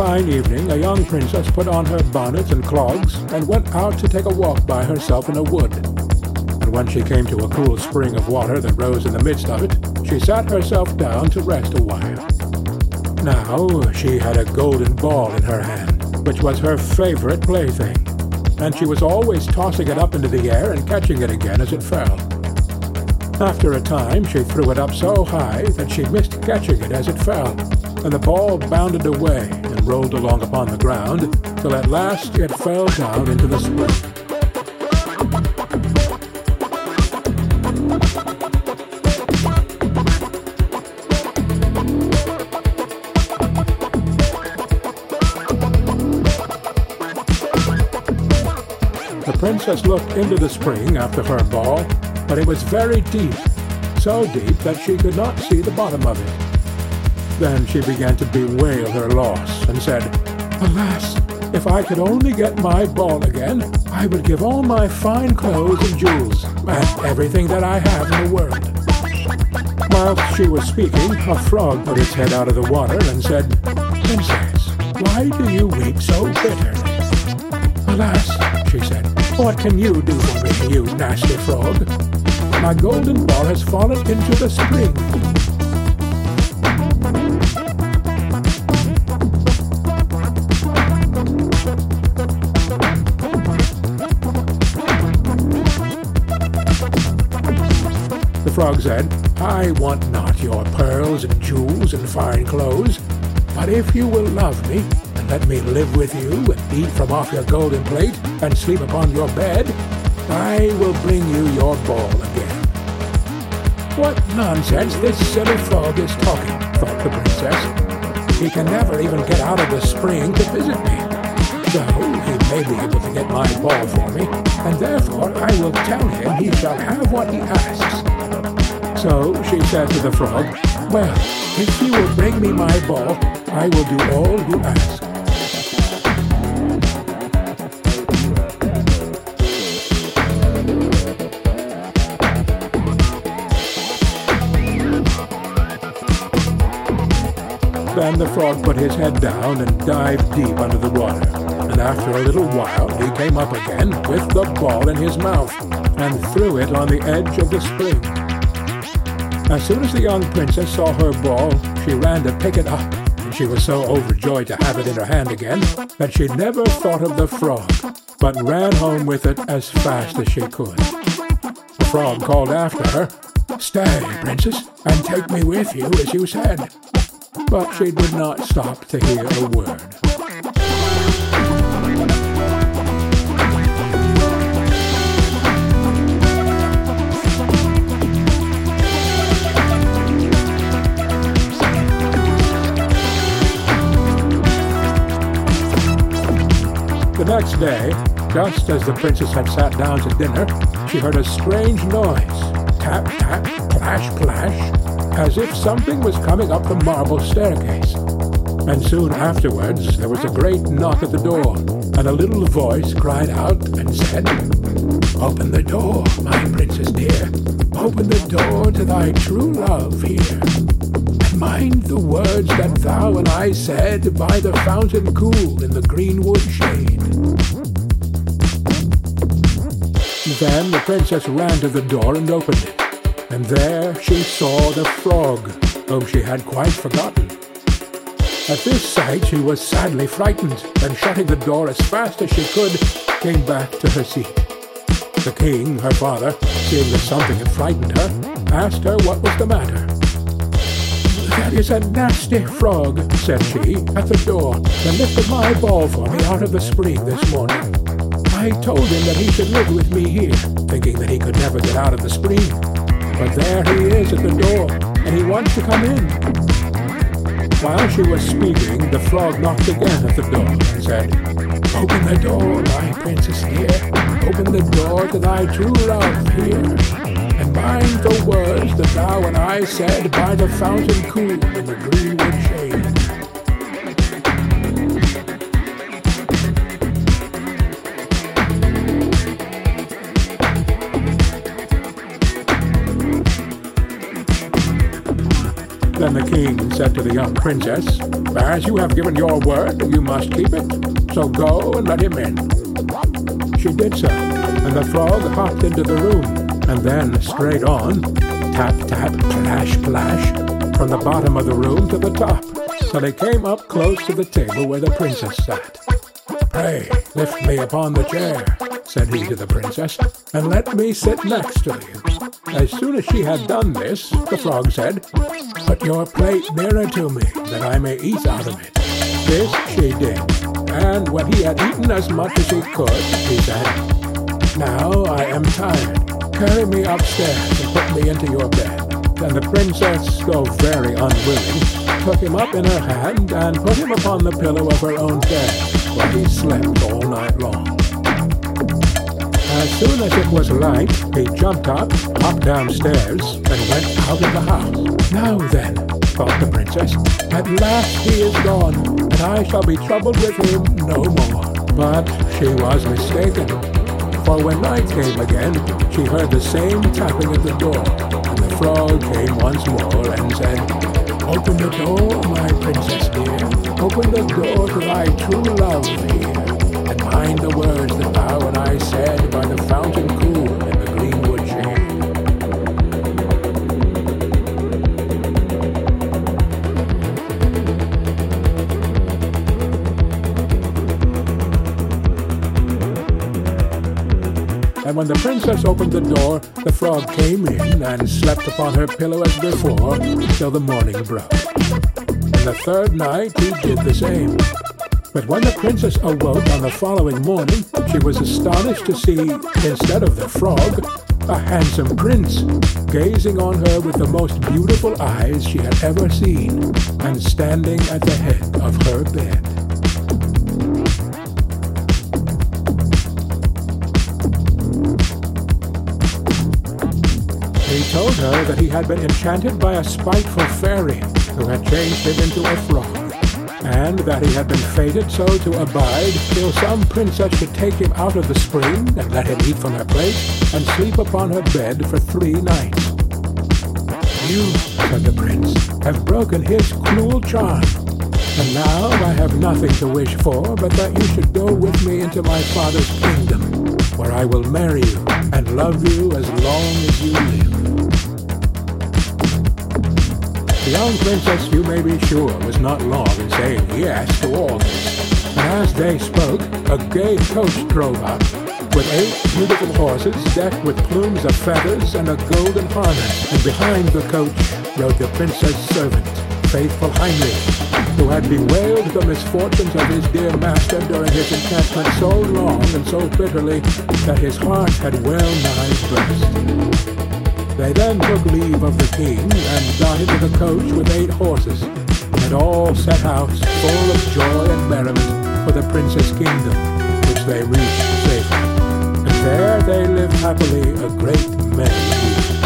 Fine evening a young princess put on her bonnet and clogs and went out to take a walk by herself in a wood. And when she came to a cool spring of water that rose in the midst of it, she sat herself down to rest a while. Now she had a golden ball in her hand, which was her favorite plaything, and she was always tossing it up into the air and catching it again as it fell. After a time she threw it up so high that she missed catching it as it fell, and the ball bounded away and rolled along upon the ground, till at last it fell down into the spring. The princess looked into the spring after her ball, but it was very deep, so deep that she could not see the bottom of it. Then she began to bewail her loss, and said, Alas, if I could only get my ball again, I would give all my fine clothes and jewels, and everything that I have in the world. Whilst she was speaking, a frog put its head out of the water and said, Princess, why do you weep so bitterly? Alas, she said, what can you do for me, you nasty frog? My golden ball has fallen into the spring. The frog said, I want not your pearls and jewels and fine clothes, but if you will love me, and let me live with you, and eat from off your golden plate, and sleep upon your bed, I will bring you your ball again. What nonsense this silly frog is talking, thought the princess. He can never even get out of the spring to visit me. Though he may be able to get my ball for me, and therefore I will tell him he shall have what he asks. So she said to the frog, Well, if you will bring me my ball, I will do all you ask. Then the frog put his head down and dived deep under the water, and after a little while he came up again with the ball in his mouth, and threw it on the edge of the spring. As soon as the young princess saw her ball, she ran to pick it up, and she was so overjoyed to have it in her hand again that she never thought of the frog, but ran home with it as fast as she could. The frog called after her, Stay, princess, and take me with you as you said. But she did not stop to hear a word. Next day, just as the princess had sat down to dinner, she heard a strange noise tap, tap, plash, plash, as if something was coming up the marble staircase. And soon afterwards there was a great knock at the door, and a little voice cried out and said, Open the door, my princess dear, open the door to thy true love here. Mind the words that thou and I said by the fountain cool in the greenwood shade. Then the princess ran to the door and opened it, and there she saw the frog, whom she had quite forgotten. At this sight she was sadly frightened, and shutting the door as fast as she could, came back to her seat. The king, her father, seeing that something had frightened her, asked her what was the matter. There is a nasty frog, said she, at the door, that lifted my ball for me out of the spring this morning. I told him that he should live with me here, thinking that he could never get out of the spring. But there he is at the door, and he wants to come in. While she was speaking, the frog knocked again at the door and said, Open the door, my princess dear. Open the door to thy true love here. And mind the words that thou and I said by the fountain cool in the greenwood shade. Then the king said to the young princess, As you have given your word, you must keep it. So go and let him in. She did so, and the frog hopped into the room, and then straight on, tap, tap, plash, plash, from the bottom of the room to the top, till they came up close to the table where the princess sat. Pray, lift me upon the chair, said he to the princess, and let me sit next to you. As soon as she had done this, the frog said, Put your plate nearer to me, that I may eat out of it. This she did, and when he had eaten as much as he could, he said, Now I am tired. Carry me upstairs and put me into your bed. And the princess, though very unwilling, took him up in her hand and put him upon the pillow of her own bed, where he slept all night long. As soon as it was light, he jumped up, hopped downstairs, and went out of the house. Now then, thought the princess, at last he is gone, and I shall be troubled with him no more. But she was mistaken, for when night came again, she heard the same tapping at the door, and the frog came once more and said, Open the door, my princess dear, open the door to thy true love here, and mind the words that thou and I said by the fountain cool And when the princess opened the door, the frog came in and slept upon her pillow as before till the morning broke. And the third night he did the same. But when the princess awoke on the following morning, she was astonished to see, instead of the frog, a handsome prince, gazing on her with the most beautiful eyes she had ever seen, and standing at the head of her bed. Told her that he had been enchanted by a spiteful fairy who had changed him into a frog, and that he had been fated so to abide till some princess should take him out of the spring and let him eat from her plate and sleep upon her bed for three nights. You, said the prince, have broken his cruel charm, and now I have nothing to wish for but that you should go with me into my father's kingdom, where I will marry you and love you as long as you live. The young princess, you may be sure, was not long in saying yes to all this. And as they spoke, a gay coach drove up, with eight beautiful horses decked with plumes of feathers and a golden harness. And behind the coach rode the princess' servant, faithful Heinrich, who had bewailed the misfortunes of his dear master during his enchantment so long and so bitterly that his heart had well nigh burst. They then took leave of the king and got into the coach with eight horses, and all set out full of joy and merriment for the prince's kingdom, which they reached safely. And there they lived happily a great many years.